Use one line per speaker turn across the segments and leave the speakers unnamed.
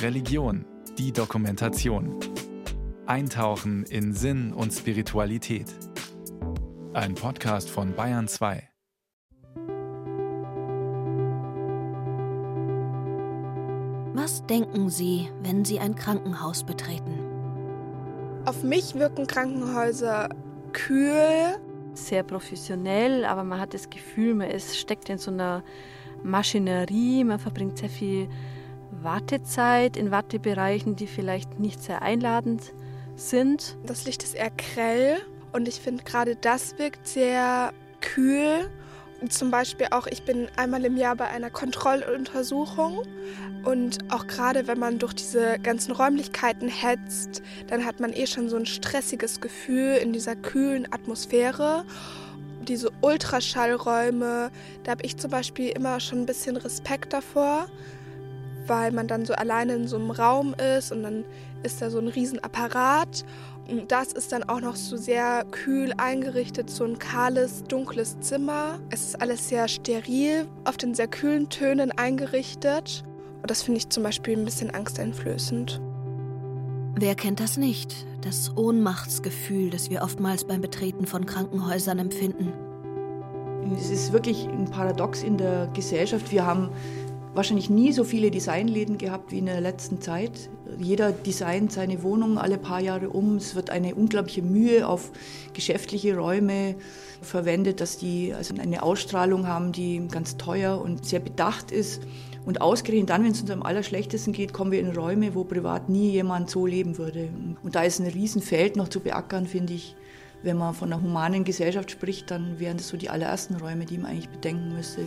Religion, die Dokumentation. Eintauchen in Sinn und Spiritualität. Ein Podcast von Bayern 2.
Was denken Sie, wenn Sie ein Krankenhaus betreten?
Auf mich wirken Krankenhäuser kühl.
Sehr professionell, aber man hat das Gefühl, man ist, steckt in so einer Maschinerie, man verbringt sehr viel Wartezeit in Wartebereichen, die vielleicht nicht sehr einladend sind.
Das Licht ist eher grell und ich finde gerade das wirkt sehr kühl. Zum Beispiel auch, ich bin einmal im Jahr bei einer Kontrolluntersuchung und auch gerade wenn man durch diese ganzen Räumlichkeiten hetzt, dann hat man eh schon so ein stressiges Gefühl in dieser kühlen Atmosphäre. Diese Ultraschallräume, da habe ich zum Beispiel immer schon ein bisschen Respekt davor weil man dann so alleine in so einem Raum ist und dann ist da so ein Riesenapparat. Und das ist dann auch noch so sehr kühl eingerichtet, so ein kahles, dunkles Zimmer. Es ist alles sehr steril, auf den sehr kühlen Tönen eingerichtet. Und das finde ich zum Beispiel ein bisschen angsteinflößend.
Wer kennt das nicht? Das Ohnmachtsgefühl, das wir oftmals beim Betreten von Krankenhäusern empfinden.
Es ist wirklich ein Paradox in der Gesellschaft. Wir haben wahrscheinlich nie so viele Designläden gehabt wie in der letzten Zeit. Jeder designt seine Wohnung alle paar Jahre um. Es wird eine unglaubliche Mühe auf geschäftliche Räume verwendet, dass die also eine Ausstrahlung haben, die ganz teuer und sehr bedacht ist. Und ausgerechnet dann, wenn es uns am allerschlechtesten geht, kommen wir in Räume, wo privat nie jemand so leben würde. Und da ist ein Riesenfeld noch zu beackern, finde ich. Wenn man von einer humanen Gesellschaft spricht, dann wären das so die allerersten Räume, die man eigentlich bedenken müsste.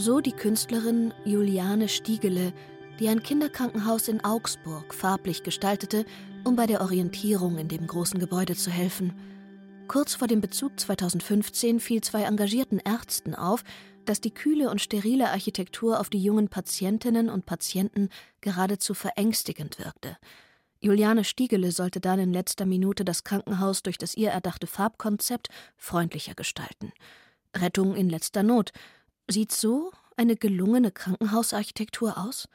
So die Künstlerin Juliane Stiegele, die ein Kinderkrankenhaus in Augsburg farblich gestaltete, um bei der Orientierung in dem großen Gebäude zu helfen. Kurz vor dem Bezug 2015 fiel zwei engagierten Ärzten auf, dass die kühle und sterile Architektur auf die jungen Patientinnen und Patienten geradezu verängstigend wirkte. Juliane Stiegele sollte dann in letzter Minute das Krankenhaus durch das ihr erdachte Farbkonzept freundlicher gestalten. Rettung in letzter Not, Sieht so eine gelungene Krankenhausarchitektur aus?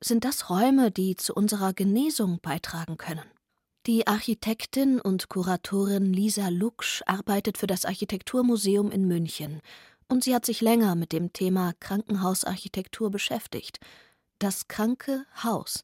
Sind das Räume, die zu unserer Genesung beitragen können? Die Architektin und Kuratorin Lisa Luksch arbeitet für das Architekturmuseum in München und sie hat sich länger mit dem Thema Krankenhausarchitektur beschäftigt. Das kranke Haus,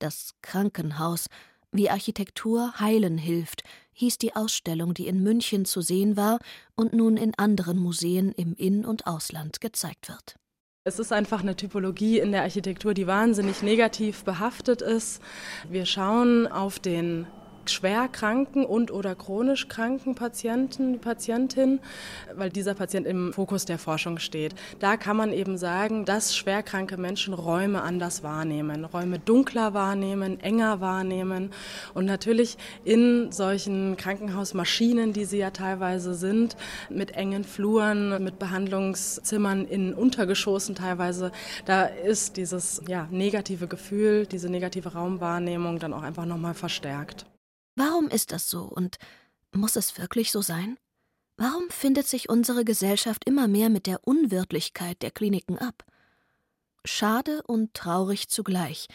das Krankenhaus, wie Architektur heilen hilft, hieß die Ausstellung, die in München zu sehen war und nun in anderen Museen im In- und Ausland gezeigt wird.
Es ist einfach eine Typologie in der Architektur, die wahnsinnig negativ behaftet ist. Wir schauen auf den schwer kranken und oder chronisch kranken Patienten, Patientin, weil dieser Patient im Fokus der Forschung steht. Da kann man eben sagen, dass schwerkranke Menschen Räume anders wahrnehmen, Räume dunkler wahrnehmen, enger wahrnehmen und natürlich in solchen Krankenhausmaschinen, die sie ja teilweise sind, mit engen Fluren, mit Behandlungszimmern in Untergeschossen teilweise, da ist dieses ja, negative Gefühl, diese negative Raumwahrnehmung dann auch einfach nochmal verstärkt.
Warum ist das so und muss es wirklich so sein? Warum findet sich unsere Gesellschaft immer mehr mit der Unwirtlichkeit der Kliniken ab? Schade und traurig zugleich,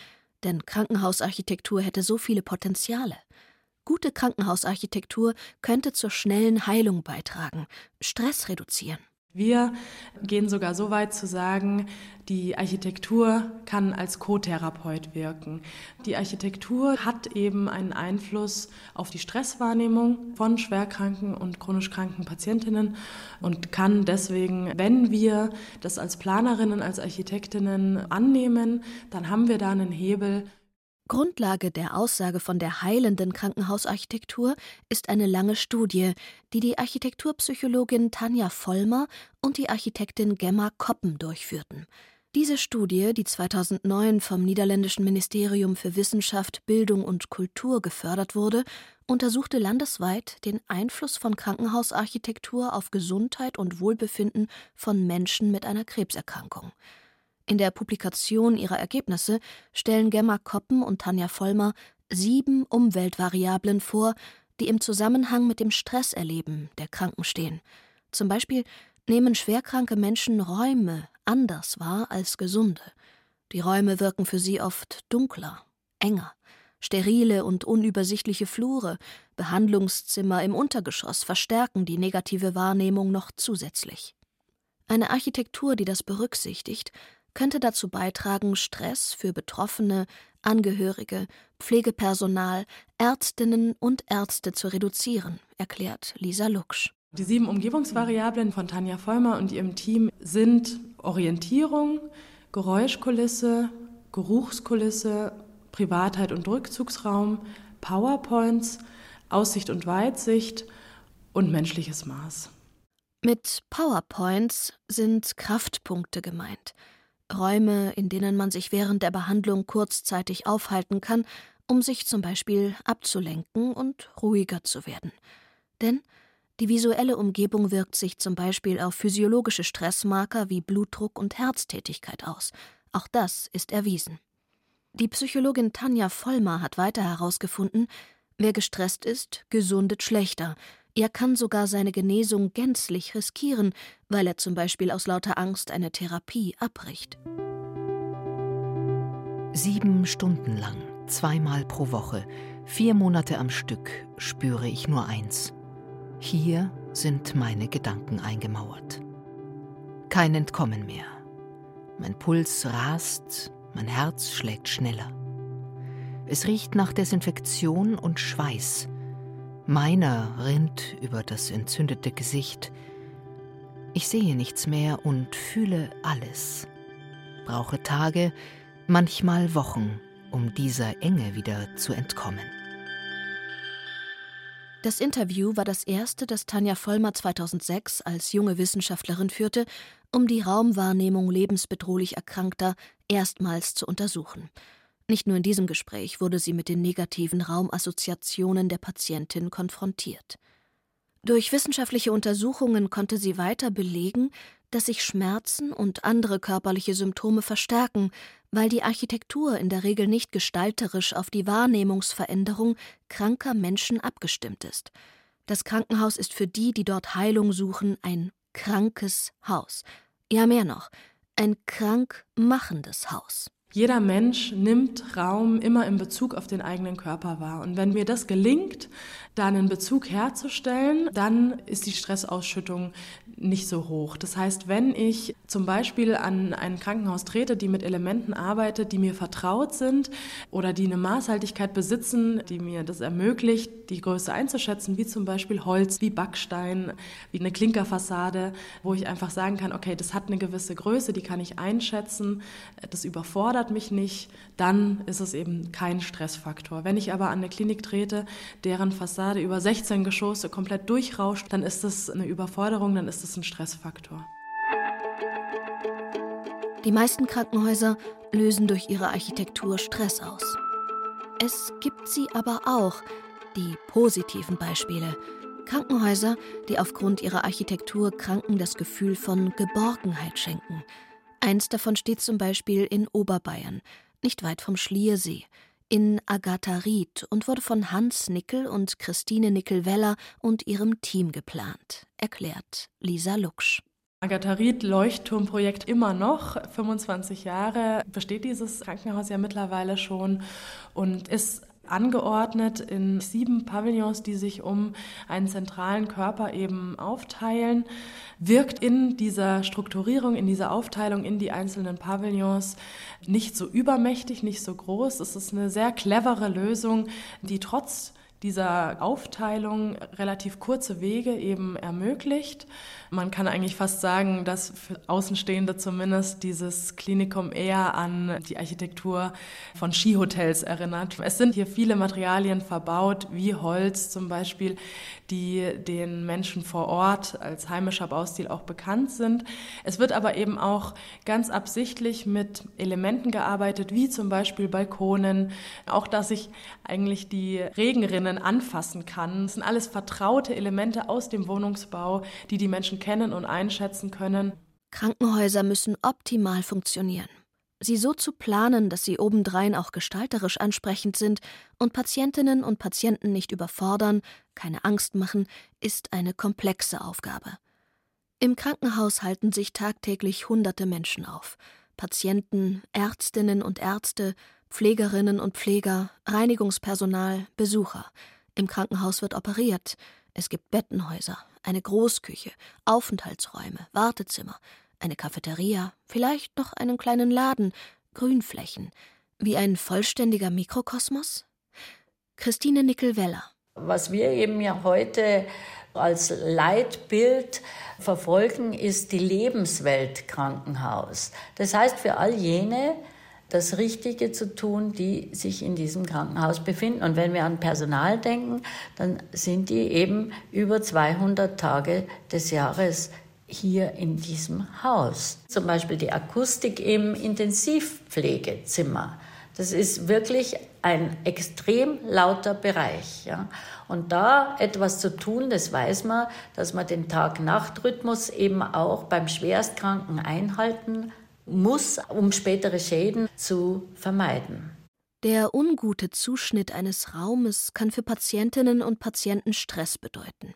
denn Krankenhausarchitektur hätte so viele Potenziale. Gute Krankenhausarchitektur könnte zur schnellen Heilung beitragen, Stress reduzieren.
Wir gehen sogar so weit zu sagen, die Architektur kann als Co-Therapeut wirken. Die Architektur hat eben einen Einfluss auf die Stresswahrnehmung von schwerkranken und chronisch kranken Patientinnen und kann deswegen, wenn wir das als Planerinnen, als Architektinnen annehmen, dann haben wir da einen Hebel,
Grundlage der Aussage von der heilenden Krankenhausarchitektur ist eine lange Studie, die die Architekturpsychologin Tanja Vollmer und die Architektin Gemma Koppen durchführten. Diese Studie, die 2009 vom niederländischen Ministerium für Wissenschaft, Bildung und Kultur gefördert wurde, untersuchte landesweit den Einfluss von Krankenhausarchitektur auf Gesundheit und Wohlbefinden von Menschen mit einer Krebserkrankung. In der Publikation ihrer Ergebnisse stellen Gemma Koppen und Tanja Vollmer sieben Umweltvariablen vor, die im Zusammenhang mit dem Stresserleben der Kranken stehen. Zum Beispiel nehmen schwerkranke Menschen Räume anders wahr als gesunde. Die Räume wirken für sie oft dunkler, enger. Sterile und unübersichtliche Flure, Behandlungszimmer im Untergeschoss verstärken die negative Wahrnehmung noch zusätzlich. Eine Architektur, die das berücksichtigt, könnte dazu beitragen, Stress für Betroffene, Angehörige, Pflegepersonal, Ärztinnen und Ärzte zu reduzieren, erklärt Lisa Luksch.
Die sieben Umgebungsvariablen von Tanja Vollmer und ihrem Team sind Orientierung, Geräuschkulisse, Geruchskulisse, Privatheit und Rückzugsraum, PowerPoints, Aussicht und Weitsicht und menschliches Maß.
Mit PowerPoints sind Kraftpunkte gemeint. Räume, in denen man sich während der Behandlung kurzzeitig aufhalten kann, um sich zum Beispiel abzulenken und ruhiger zu werden. Denn die visuelle Umgebung wirkt sich zum Beispiel auf physiologische Stressmarker wie Blutdruck und Herztätigkeit aus. Auch das ist erwiesen. Die Psychologin Tanja Vollmer hat weiter herausgefunden, wer gestresst ist, gesundet schlechter. Er kann sogar seine Genesung gänzlich riskieren, weil er zum Beispiel aus lauter Angst eine Therapie abbricht.
Sieben Stunden lang, zweimal pro Woche, vier Monate am Stück spüre ich nur eins. Hier sind meine Gedanken eingemauert. Kein Entkommen mehr. Mein Puls rast, mein Herz schlägt schneller. Es riecht nach Desinfektion und Schweiß. Meiner rinnt über das entzündete Gesicht. Ich sehe nichts mehr und fühle alles. Brauche Tage, manchmal Wochen, um dieser Enge wieder zu entkommen.
Das Interview war das erste, das Tanja Vollmer 2006 als junge Wissenschaftlerin führte, um die Raumwahrnehmung lebensbedrohlich Erkrankter erstmals zu untersuchen. Nicht nur in diesem Gespräch wurde sie mit den negativen Raumassoziationen der Patientin konfrontiert. Durch wissenschaftliche Untersuchungen konnte sie weiter belegen, dass sich Schmerzen und andere körperliche Symptome verstärken, weil die Architektur in der Regel nicht gestalterisch auf die Wahrnehmungsveränderung kranker Menschen abgestimmt ist. Das Krankenhaus ist für die, die dort Heilung suchen, ein krankes Haus. Ja, mehr noch, ein krank machendes Haus.
Jeder Mensch nimmt Raum immer in Bezug auf den eigenen Körper wahr. Und wenn mir das gelingt, da einen Bezug herzustellen, dann ist die Stressausschüttung nicht so hoch. Das heißt, wenn ich zum Beispiel an ein Krankenhaus trete, die mit Elementen arbeitet, die mir vertraut sind oder die eine Maßhaltigkeit besitzen, die mir das ermöglicht, die Größe einzuschätzen, wie zum Beispiel Holz, wie Backstein, wie eine Klinkerfassade, wo ich einfach sagen kann, okay, das hat eine gewisse Größe, die kann ich einschätzen, das überfordert mich nicht, dann ist es eben kein Stressfaktor. Wenn ich aber an eine Klinik trete, deren Fassade über 16 Geschosse komplett durchrauscht, dann ist das eine Überforderung, dann ist das ein Stressfaktor.
Die meisten Krankenhäuser lösen durch ihre Architektur Stress aus. Es gibt sie aber auch, die positiven Beispiele. Krankenhäuser, die aufgrund ihrer Architektur Kranken das Gefühl von Geborgenheit schenken. Eins davon steht zum Beispiel in Oberbayern, nicht weit vom Schliersee in Agatha Ried und wurde von Hans Nickel und Christine Nickel-Weller und ihrem Team geplant, erklärt Lisa Luksch.
Agatha Ried Leuchtturmprojekt immer noch. 25 Jahre besteht dieses Krankenhaus ja mittlerweile schon und ist angeordnet in sieben Pavillons, die sich um einen zentralen Körper eben aufteilen, wirkt in dieser Strukturierung, in dieser Aufteilung in die einzelnen Pavillons nicht so übermächtig, nicht so groß. Es ist eine sehr clevere Lösung, die trotz dieser Aufteilung relativ kurze Wege eben ermöglicht. Man kann eigentlich fast sagen, dass für Außenstehende zumindest dieses Klinikum eher an die Architektur von Skihotels erinnert. Es sind hier viele Materialien verbaut, wie Holz zum Beispiel, die den Menschen vor Ort als heimischer Baustil auch bekannt sind. Es wird aber eben auch ganz absichtlich mit Elementen gearbeitet, wie zum Beispiel Balkonen, auch dass ich eigentlich die Regenrinnen anfassen kann. Das sind alles vertraute Elemente aus dem Wohnungsbau, die die Menschen kennen und einschätzen können.
Krankenhäuser müssen optimal funktionieren. Sie so zu planen, dass sie obendrein auch gestalterisch ansprechend sind und Patientinnen und Patienten nicht überfordern, keine Angst machen, ist eine komplexe Aufgabe. Im Krankenhaus halten sich tagtäglich hunderte Menschen auf. Patienten, Ärztinnen und Ärzte, Pflegerinnen und Pfleger, Reinigungspersonal, Besucher. Im Krankenhaus wird operiert. Es gibt Bettenhäuser, eine Großküche, Aufenthaltsräume, Wartezimmer, eine Cafeteria, vielleicht noch einen kleinen Laden, Grünflächen. Wie ein vollständiger Mikrokosmos? Christine Nickel-Weller.
Was wir eben ja heute als Leitbild verfolgen, ist die Lebenswelt Krankenhaus. Das heißt für all jene, das Richtige zu tun, die sich in diesem Krankenhaus befinden. Und wenn wir an Personal denken, dann sind die eben über 200 Tage des Jahres hier in diesem Haus. Zum Beispiel die Akustik im Intensivpflegezimmer. Das ist wirklich ein extrem lauter Bereich. Ja. Und da etwas zu tun, das weiß man, dass man den Tag-Nacht-Rhythmus eben auch beim Schwerstkranken einhalten muss, um spätere Schäden zu vermeiden.
Der ungute Zuschnitt eines Raumes kann für Patientinnen und Patienten Stress bedeuten.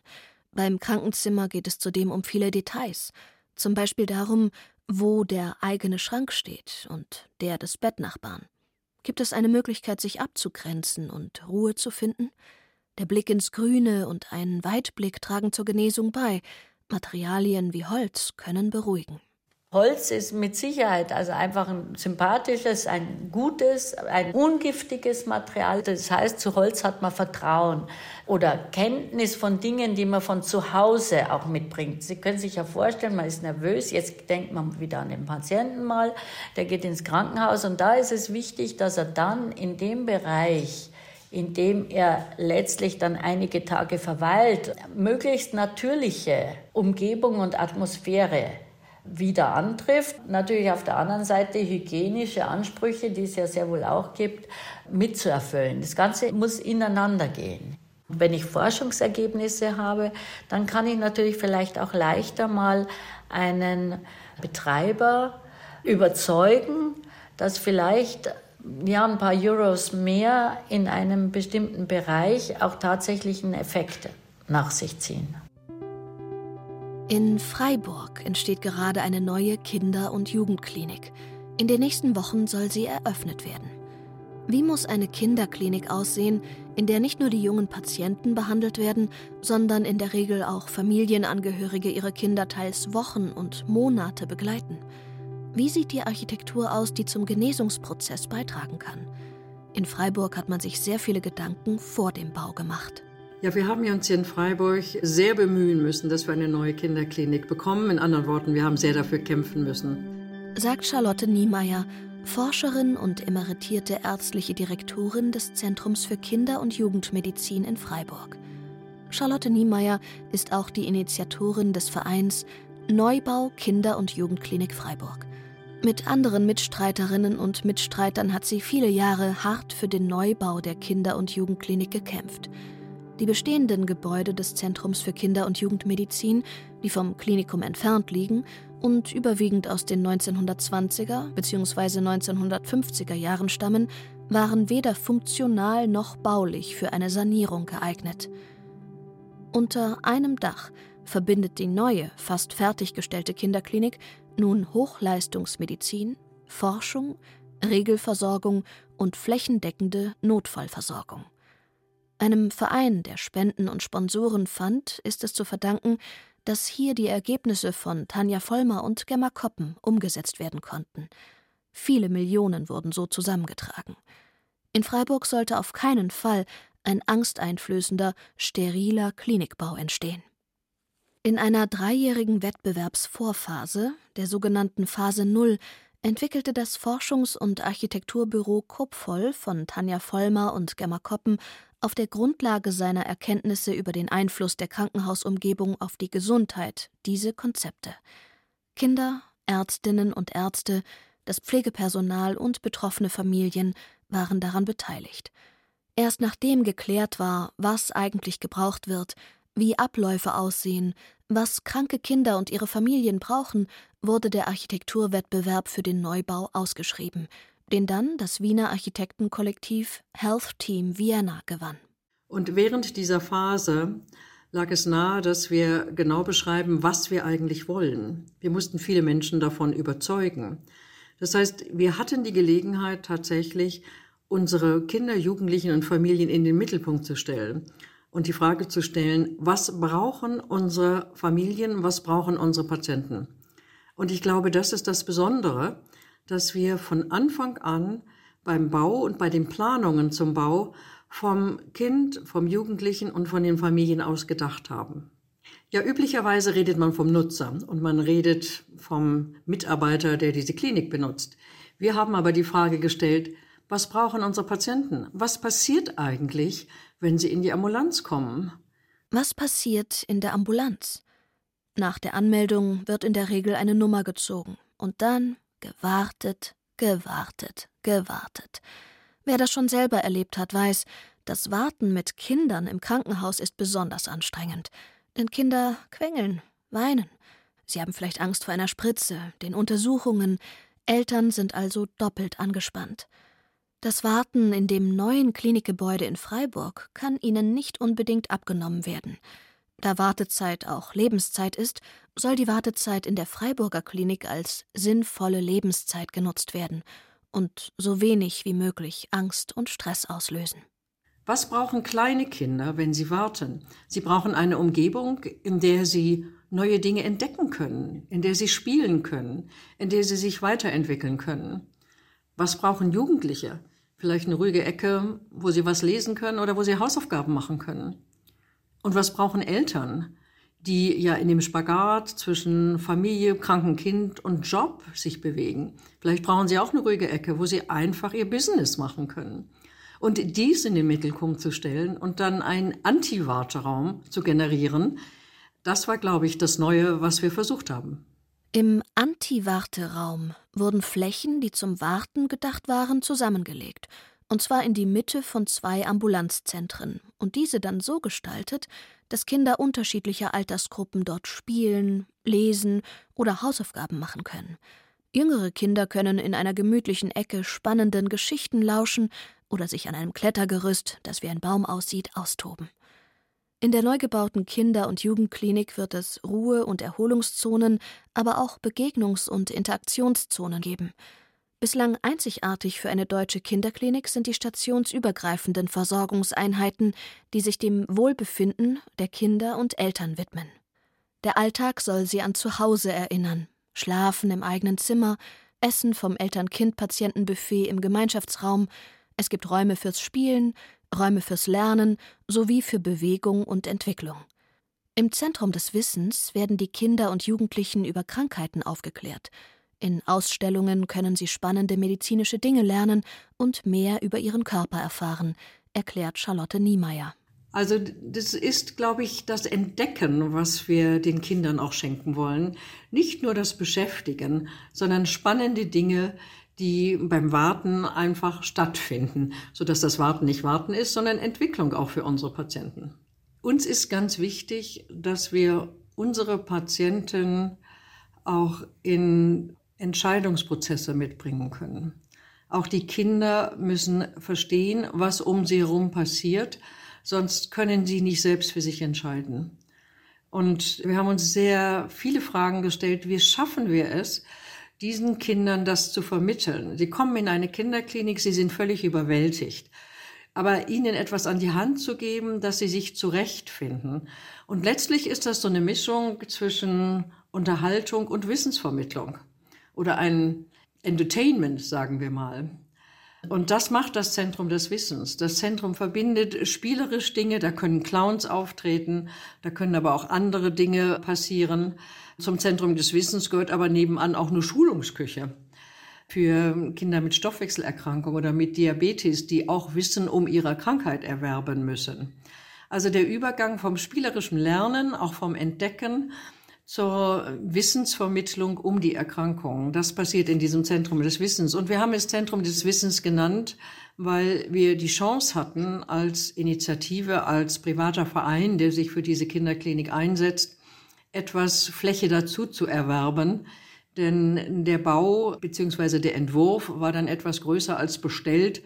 Beim Krankenzimmer geht es zudem um viele Details, zum Beispiel darum, wo der eigene Schrank steht und der des Bettnachbarn. Gibt es eine Möglichkeit, sich abzugrenzen und Ruhe zu finden? Der Blick ins Grüne und ein Weitblick tragen zur Genesung bei. Materialien wie Holz können beruhigen.
Holz ist mit Sicherheit also einfach ein sympathisches, ein gutes, ein ungiftiges Material. Das heißt, zu Holz hat man Vertrauen oder Kenntnis von Dingen, die man von zu Hause auch mitbringt. Sie können sich ja vorstellen, man ist nervös. Jetzt denkt man wieder an den Patienten mal, der geht ins Krankenhaus und da ist es wichtig, dass er dann in dem Bereich, in dem er letztlich dann einige Tage verweilt, möglichst natürliche Umgebung und Atmosphäre wieder antrifft. Natürlich auf der anderen Seite hygienische Ansprüche, die es ja sehr wohl auch gibt, mitzuerfüllen. Das Ganze muss ineinander gehen. Wenn ich Forschungsergebnisse habe, dann kann ich natürlich vielleicht auch leichter mal einen Betreiber überzeugen, dass vielleicht ja, ein paar Euros mehr in einem bestimmten Bereich auch tatsächlich einen Effekt nach sich ziehen.
In Freiburg entsteht gerade eine neue Kinder- und Jugendklinik. In den nächsten Wochen soll sie eröffnet werden. Wie muss eine Kinderklinik aussehen, in der nicht nur die jungen Patienten behandelt werden, sondern in der Regel auch Familienangehörige ihre Kinder teils Wochen und Monate begleiten? Wie sieht die Architektur aus, die zum Genesungsprozess beitragen kann? In Freiburg hat man sich sehr viele Gedanken vor dem Bau gemacht.
Ja, wir haben uns hier in Freiburg sehr bemühen müssen, dass wir eine neue Kinderklinik bekommen. In anderen Worten, wir haben sehr dafür kämpfen müssen.
Sagt Charlotte Niemeyer, Forscherin und emeritierte ärztliche Direktorin des Zentrums für Kinder- und Jugendmedizin in Freiburg. Charlotte Niemeyer ist auch die Initiatorin des Vereins Neubau Kinder- und Jugendklinik Freiburg. Mit anderen Mitstreiterinnen und Mitstreitern hat sie viele Jahre hart für den Neubau der Kinder- und Jugendklinik gekämpft. Die bestehenden Gebäude des Zentrums für Kinder- und Jugendmedizin, die vom Klinikum entfernt liegen und überwiegend aus den 1920er bzw. 1950er Jahren stammen, waren weder funktional noch baulich für eine Sanierung geeignet. Unter einem Dach verbindet die neue, fast fertiggestellte Kinderklinik nun Hochleistungsmedizin, Forschung, Regelversorgung und flächendeckende Notfallversorgung. Einem Verein, der Spenden und Sponsoren fand, ist es zu verdanken, dass hier die Ergebnisse von Tanja Vollmer und Gemma Koppen umgesetzt werden konnten. Viele Millionen wurden so zusammengetragen. In Freiburg sollte auf keinen Fall ein angsteinflößender, steriler Klinikbau entstehen. In einer dreijährigen Wettbewerbsvorphase, der sogenannten Phase Null, entwickelte das Forschungs- und Architekturbüro Kopfvoll von Tanja Vollmer und Gemma Koppen auf der Grundlage seiner Erkenntnisse über den Einfluss der Krankenhausumgebung auf die Gesundheit diese Konzepte. Kinder, Ärztinnen und Ärzte, das Pflegepersonal und betroffene Familien waren daran beteiligt. Erst nachdem geklärt war, was eigentlich gebraucht wird, wie Abläufe aussehen, was kranke Kinder und ihre Familien brauchen, wurde der Architekturwettbewerb für den Neubau ausgeschrieben, den dann das Wiener Architektenkollektiv Health Team Vienna gewann.
Und während dieser Phase lag es nahe, dass wir genau beschreiben, was wir eigentlich wollen. Wir mussten viele Menschen davon überzeugen, Das heißt, wir hatten die Gelegenheit tatsächlich, unsere Kinder, Jugendlichen und Familien in den Mittelpunkt zu stellen und die Frage zu stellen, was brauchen unsere Familien, was brauchen unsere Patienten? Und ich glaube, das ist das Besondere, dass wir von Anfang an beim Bau und bei den Planungen zum Bau vom Kind, vom Jugendlichen und von den Familien aus gedacht haben. Ja, üblicherweise redet man vom Nutzer und man redet vom Mitarbeiter, der diese Klinik benutzt. Wir haben aber die Frage gestellt, was brauchen unsere Patienten? Was passiert eigentlich, wenn sie in die Ambulanz kommen?
Was passiert in der Ambulanz? Nach der Anmeldung wird in der Regel eine Nummer gezogen und dann gewartet, gewartet, gewartet. Wer das schon selber erlebt hat, weiß, das Warten mit Kindern im Krankenhaus ist besonders anstrengend. Denn Kinder quengeln, weinen. Sie haben vielleicht Angst vor einer Spritze, den Untersuchungen. Eltern sind also doppelt angespannt. Das Warten in dem neuen Klinikgebäude in Freiburg kann ihnen nicht unbedingt abgenommen werden. Da Wartezeit auch Lebenszeit ist, soll die Wartezeit in der Freiburger Klinik als sinnvolle Lebenszeit genutzt werden und so wenig wie möglich Angst und Stress auslösen.
Was brauchen kleine Kinder, wenn sie warten? Sie brauchen eine Umgebung, in der sie neue Dinge entdecken können, in der sie spielen können, in der sie sich weiterentwickeln können. Was brauchen Jugendliche? Vielleicht eine ruhige Ecke, wo sie was lesen können oder wo sie Hausaufgaben machen können. Und was brauchen Eltern, die ja in dem Spagat zwischen Familie, kranken Kind und Job sich bewegen? Vielleicht brauchen sie auch eine ruhige Ecke, wo sie einfach ihr Business machen können. Und dies in den Mittelpunkt zu stellen und dann einen Anti-Warteraum zu generieren, das war, glaube ich, das Neue, was wir versucht haben.
Im Anti-Warteraum wurden Flächen, die zum Warten gedacht waren, zusammengelegt, und zwar in die Mitte von zwei Ambulanzzentren, und diese dann so gestaltet, dass Kinder unterschiedlicher Altersgruppen dort spielen, lesen oder Hausaufgaben machen können. Jüngere Kinder können in einer gemütlichen Ecke spannenden Geschichten lauschen oder sich an einem Klettergerüst, das wie ein Baum aussieht, austoben. In der neu gebauten Kinder- und Jugendklinik wird es Ruhe- und Erholungszonen, aber auch Begegnungs- und Interaktionszonen geben. Bislang einzigartig für eine deutsche Kinderklinik sind die stationsübergreifenden Versorgungseinheiten, die sich dem Wohlbefinden der Kinder und Eltern widmen. Der Alltag soll sie an Zuhause erinnern, Schlafen im eigenen Zimmer, Essen vom Eltern-Kind-Patientenbuffet im Gemeinschaftsraum, es gibt Räume fürs Spielen, Räume fürs Lernen sowie für Bewegung und Entwicklung. Im Zentrum des Wissens werden die Kinder und Jugendlichen über Krankheiten aufgeklärt. In Ausstellungen können sie spannende medizinische Dinge lernen und mehr über ihren Körper erfahren, erklärt Charlotte Niemeyer.
Also das ist, glaube ich, das Entdecken, was wir den Kindern auch schenken wollen. Nicht nur das Beschäftigen, sondern spannende Dinge, die beim Warten einfach stattfinden, sodass das Warten nicht Warten ist, sondern Entwicklung auch für unsere Patienten. Uns ist ganz wichtig, dass wir unsere Patienten auch in Entscheidungsprozesse mitbringen können. Auch die Kinder müssen verstehen, was um sie herum passiert, sonst können sie nicht selbst für sich entscheiden. Und wir haben uns sehr viele Fragen gestellt, wie schaffen wir es, diesen Kindern das zu vermitteln. Sie kommen in eine Kinderklinik, sie sind völlig überwältigt. Aber ihnen etwas an die Hand zu geben, dass sie sich zurechtfinden. Und letztlich ist das so eine Mischung zwischen Unterhaltung und Wissensvermittlung. Oder ein Entertainment, sagen wir mal. Und das macht das Zentrum des Wissens. Das Zentrum verbindet spielerisch Dinge, da können Clowns auftreten, da können aber auch andere Dinge passieren. Zum Zentrum des Wissens gehört aber nebenan auch eine Schulungsküche für Kinder mit Stoffwechselerkrankung oder mit Diabetes, die auch Wissen um ihre Krankheit erwerben müssen. Also der Übergang vom spielerischen Lernen, auch vom Entdecken zur Wissensvermittlung um die Erkrankung. Das passiert in diesem Zentrum des Wissens. Und wir haben es Zentrum des Wissens genannt, weil wir die Chance hatten, als Initiative, als privater Verein, der sich für diese Kinderklinik einsetzt, etwas Fläche dazu zu erwerben. Denn der Bau bzw. der Entwurf war dann etwas größer als bestellt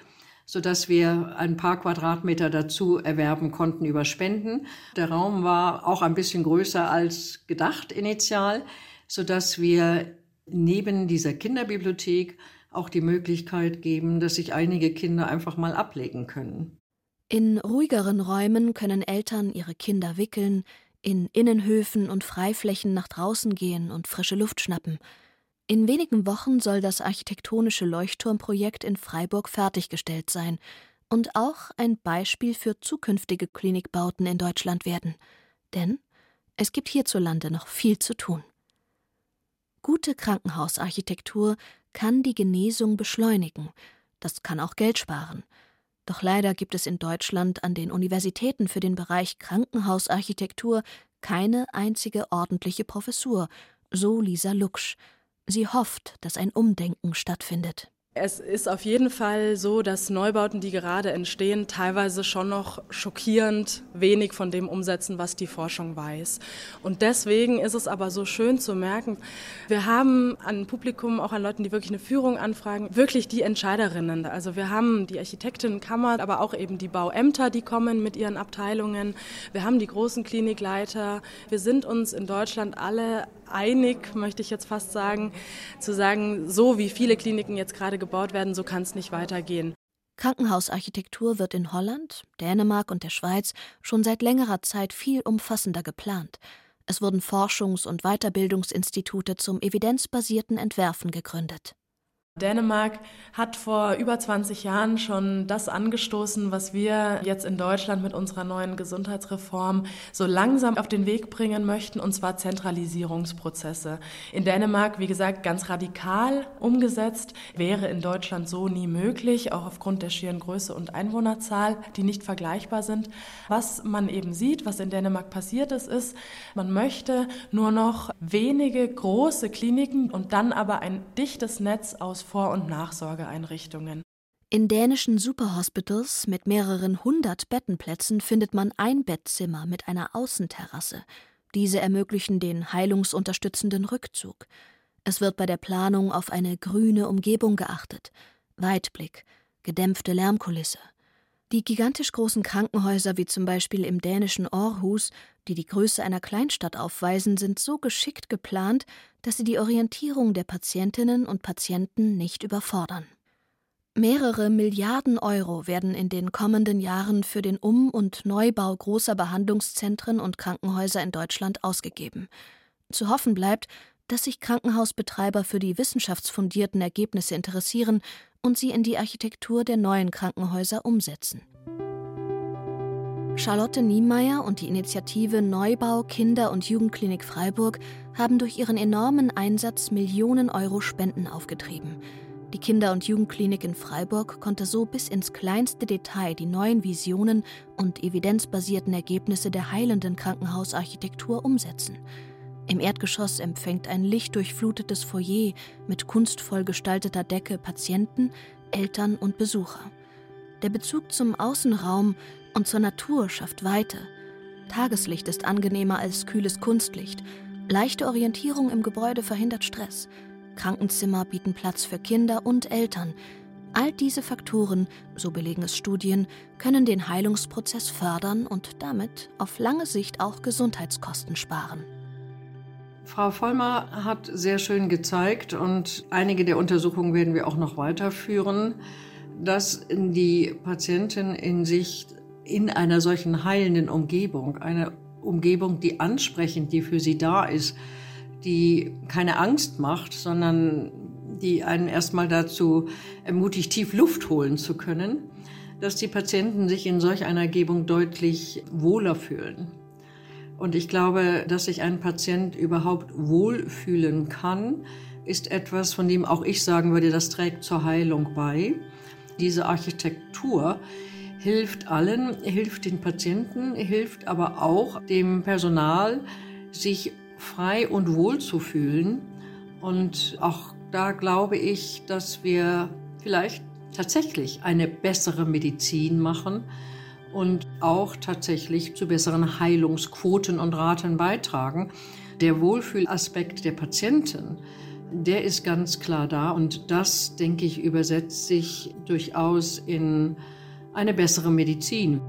sodass wir ein paar Quadratmeter dazu erwerben konnten über Spenden. Der Raum war auch ein bisschen größer als gedacht initial, sodass wir neben dieser Kinderbibliothek auch die Möglichkeit geben, dass sich einige Kinder einfach mal ablegen können.
In ruhigeren Räumen können Eltern ihre Kinder wickeln, in Innenhöfen und Freiflächen nach draußen gehen und frische Luft schnappen. In wenigen Wochen soll das architektonische Leuchtturmprojekt in Freiburg fertiggestellt sein und auch ein Beispiel für zukünftige Klinikbauten in Deutschland werden. Denn es gibt hierzulande noch viel zu tun. Gute Krankenhausarchitektur kann die Genesung beschleunigen, das kann auch Geld sparen. Doch leider gibt es in Deutschland an den Universitäten für den Bereich Krankenhausarchitektur keine einzige ordentliche Professur, so Lisa Luksch. Sie hofft, dass ein Umdenken stattfindet.
Es ist auf jeden Fall so, dass Neubauten, die gerade entstehen, teilweise schon noch schockierend wenig von dem umsetzen, was die Forschung weiß. Und deswegen ist es aber so schön zu merken, wir haben an Publikum, auch an Leuten, die wirklich eine Führung anfragen, wirklich die Entscheiderinnen. Also wir haben die Architektinnenkammer, aber auch eben die Bauämter, die kommen mit ihren Abteilungen. Wir haben die großen Klinikleiter. Wir sind uns in Deutschland alle einig, möchte ich jetzt fast sagen, zu sagen, so wie viele Kliniken jetzt gerade gebaut werden, so kann es nicht weitergehen.
Krankenhausarchitektur wird in Holland, Dänemark und der Schweiz schon seit längerer Zeit viel umfassender geplant. Es wurden Forschungs- und Weiterbildungsinstitute zum evidenzbasierten Entwerfen gegründet.
Dänemark hat vor über 20 Jahren schon das angestoßen, was wir jetzt in Deutschland mit unserer neuen Gesundheitsreform so langsam auf den Weg bringen möchten, und zwar Zentralisierungsprozesse. In Dänemark, wie gesagt, ganz radikal umgesetzt, wäre in Deutschland so nie möglich, auch aufgrund der schieren Größe und Einwohnerzahl, die nicht vergleichbar sind. Was man eben sieht, was in Dänemark passiert ist, ist, man möchte nur noch wenige große Kliniken und dann aber ein dichtes Netz aus vor- und Nachsorgeeinrichtungen.
In dänischen Superhospitals mit mehreren hundert Bettenplätzen findet man ein Bettzimmer mit einer Außenterrasse. Diese ermöglichen den heilungsunterstützenden Rückzug. Es wird bei der Planung auf eine grüne Umgebung geachtet. Weitblick, gedämpfte Lärmkulisse. Die gigantisch großen Krankenhäuser wie zum Beispiel im dänischen Aarhus, die die Größe einer Kleinstadt aufweisen, sind so geschickt geplant, dass sie die Orientierung der Patientinnen und Patienten nicht überfordern. Mehrere Milliarden Euro werden in den kommenden Jahren für den Um- und Neubau großer Behandlungszentren und Krankenhäuser in Deutschland ausgegeben. Zu hoffen bleibt, dass sich Krankenhausbetreiber für die wissenschaftsfundierten Ergebnisse interessieren und sie in die Architektur der neuen Krankenhäuser umsetzen. Charlotte Niemeyer und die Initiative Neubau Kinder- und Jugendklinik Freiburg haben durch ihren enormen Einsatz Millionen Euro Spenden aufgetrieben. Die Kinder- und Jugendklinik in Freiburg konnte so bis ins kleinste Detail die neuen Visionen und evidenzbasierten Ergebnisse der heilenden Krankenhausarchitektur umsetzen. Im Erdgeschoss empfängt ein lichtdurchflutetes Foyer mit kunstvoll gestalteter Decke Patienten, Eltern und Besucher. Der Bezug zum Außenraum und zur Natur schafft Weite. Tageslicht ist angenehmer als kühles Kunstlicht. Leichte Orientierung im Gebäude verhindert Stress. Krankenzimmer bieten Platz für Kinder und Eltern. All diese Faktoren, so belegen es Studien, können den Heilungsprozess fördern und damit auf lange Sicht auch Gesundheitskosten sparen.
Frau Vollmer hat sehr schön gezeigt und einige der Untersuchungen werden wir auch noch weiterführen, dass die Patientin in sich in einer solchen heilenden Umgebung, eine Umgebung, die ansprechend, die für sie da ist, die keine Angst macht, sondern die einen erstmal dazu ermutigt, tief Luft holen zu können, dass die Patienten sich in solch einer Umgebung deutlich wohler fühlen. Und ich glaube, dass sich ein Patient überhaupt wohlfühlen kann, ist etwas, von dem auch ich sagen würde, das trägt zur Heilung bei. Diese Architektur hilft allen, hilft den Patienten, hilft aber auch dem Personal, sich frei und wohl zu fühlen. Und auch da glaube ich, dass wir vielleicht tatsächlich eine bessere Medizin machen und auch tatsächlich zu besseren Heilungsquoten und Raten beitragen. Der Wohlfühlaspekt der Patienten, der ist ganz klar da und das, denke ich, übersetzt sich durchaus in eine bessere Medizin.